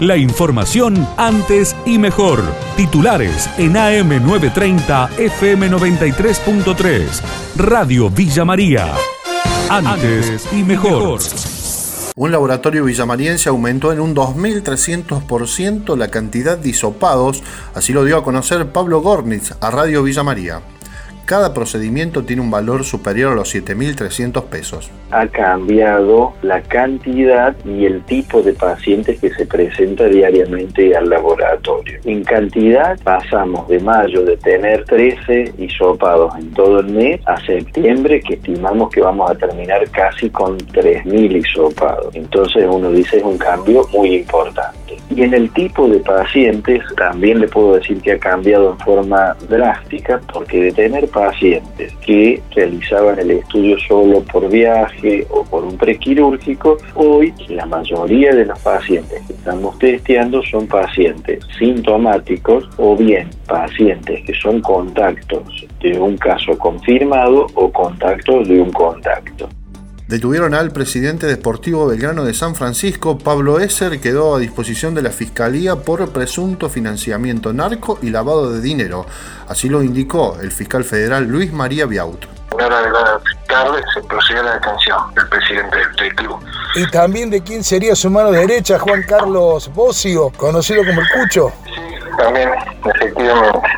La información antes y mejor. Titulares en AM930 FM93.3. Radio Villa María. Antes y mejor. Un laboratorio villamariense aumentó en un 2.300% la cantidad de hisopados, así lo dio a conocer Pablo Gornitz a Radio Villa María cada procedimiento tiene un valor superior a los 7.300 pesos. Ha cambiado la cantidad y el tipo de pacientes que se presenta diariamente al laboratorio. En cantidad pasamos de mayo de tener 13 hisopados en todo el mes a septiembre que estimamos que vamos a terminar casi con 3.000 hisopados. Entonces uno dice es un cambio muy importante. Y en el tipo de pacientes también le puedo decir que ha cambiado en forma drástica porque de tener pacientes que realizaban el estudio solo por viaje o por un prequirúrgico, hoy la mayoría de los pacientes que estamos testeando son pacientes sintomáticos o bien pacientes que son contactos de un caso confirmado o contactos de un contacto. Detuvieron al presidente deportivo Belgrano de San Francisco, Pablo Esser, quedó a disposición de la Fiscalía por presunto financiamiento narco y lavado de dinero. Así lo indicó el fiscal federal Luis María Biaut. En hora de la tarde se procedió a la detención del presidente del club. Y también de quién sería su mano derecha, Juan Carlos Bocio, conocido como el Cucho. Sí, también, efectivamente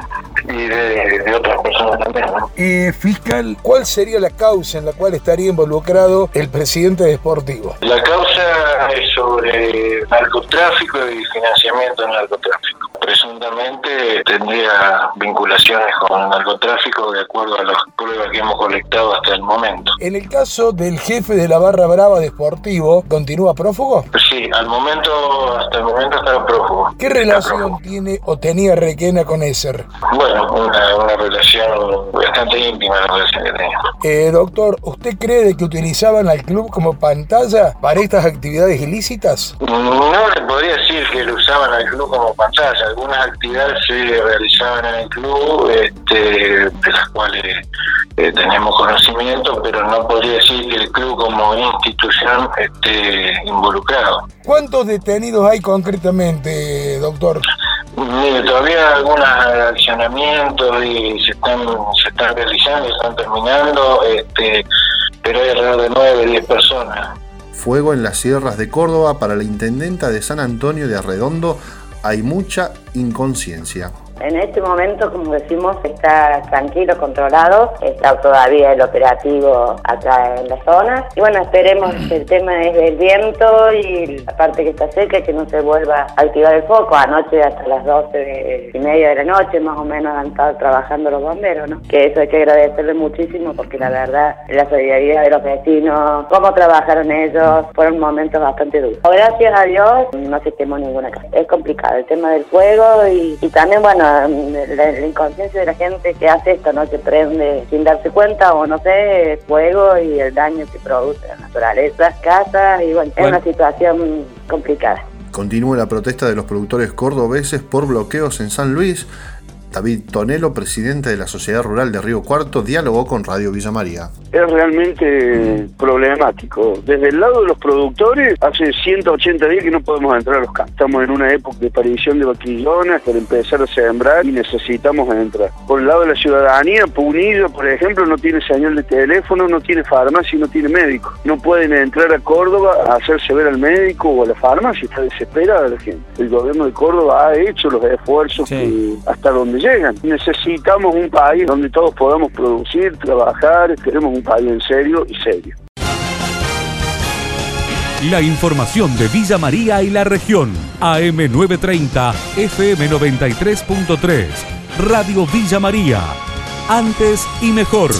y de, otras personas también. Eh, fiscal, ¿cuál sería la causa en la cual estaría involucrado el presidente deportivo? La causa es sobre narcotráfico y financiamiento del narcotráfico. Presuntamente tendría vinculaciones con el narcotráfico de acuerdo a las pruebas que hemos colectado hasta el momento. En el caso del jefe de la barra brava deportivo, ¿continúa prófugo? Sí, al momento, hasta el momento está prófugo. ¿Qué relación tiene o tenía Requena con Esser? Bueno, una, relación bastante íntima la relación que tenía. Eh, doctor, ¿usted cree que utilizaban al club como pantalla para estas actividades ilícitas? No le podría decir que lo usaban al club como pantalla. Algunas actividades se realizaban en el club, este, de las cuales eh, tenemos conocimiento, pero no podría decir que el club como institución esté involucrado. ¿Cuántos detenidos hay concretamente, doctor? Mire, todavía algunos accionamientos y se están, se están realizando, están terminando, este, pero hay alrededor de 9, 10 personas. Fuego en las sierras de Córdoba para la intendenta de San Antonio de Arredondo hay mucha inconsciencia. En este momento, como decimos, está tranquilo, controlado, está todavía el operativo acá en la zona. Y bueno, esperemos que el tema es el viento y la parte que está seca, que no se vuelva a activar el foco. Anoche hasta las 12 y media de la noche, más o menos, han estado trabajando los bomberos, ¿no? Que eso hay que agradecerle muchísimo porque la verdad, la solidaridad de los vecinos, cómo trabajaron ellos, fueron momentos bastante duros. Gracias a Dios, no se ninguna casa. Es complicado el tema del fuego y también, bueno, la, inconsciencia de la gente que hace esto, ¿no? Que prende sin darse cuenta o no sé, fuego y el daño que produce la naturaleza, casas y bueno, es una situación complicada. Continúa la protesta de los productores cordobeses por bloqueos en San Luis. David Tonelo, presidente de la Sociedad Rural de Río Cuarto, dialogó con Radio Villa María. Es realmente problemático. Desde el lado de los productores, hace 180 días que no podemos entrar a los campos. Estamos en una época de aparición de vaquillonas para empezar a sembrar y necesitamos entrar. Por el lado de la ciudadanía, Punillo, por ejemplo, no tiene señal de teléfono, no tiene farmacia y no tiene médico. No pueden entrar a Córdoba a hacerse ver al médico o a la farmacia, está desesperada la gente. El gobierno de Córdoba ha hecho los esfuerzos hasta donde Necesitamos un país donde todos podamos producir, trabajar, queremos un país en serio y serio. La información de Villa María y la región. AM930, FM93.3. Radio Villa María. Antes y mejor.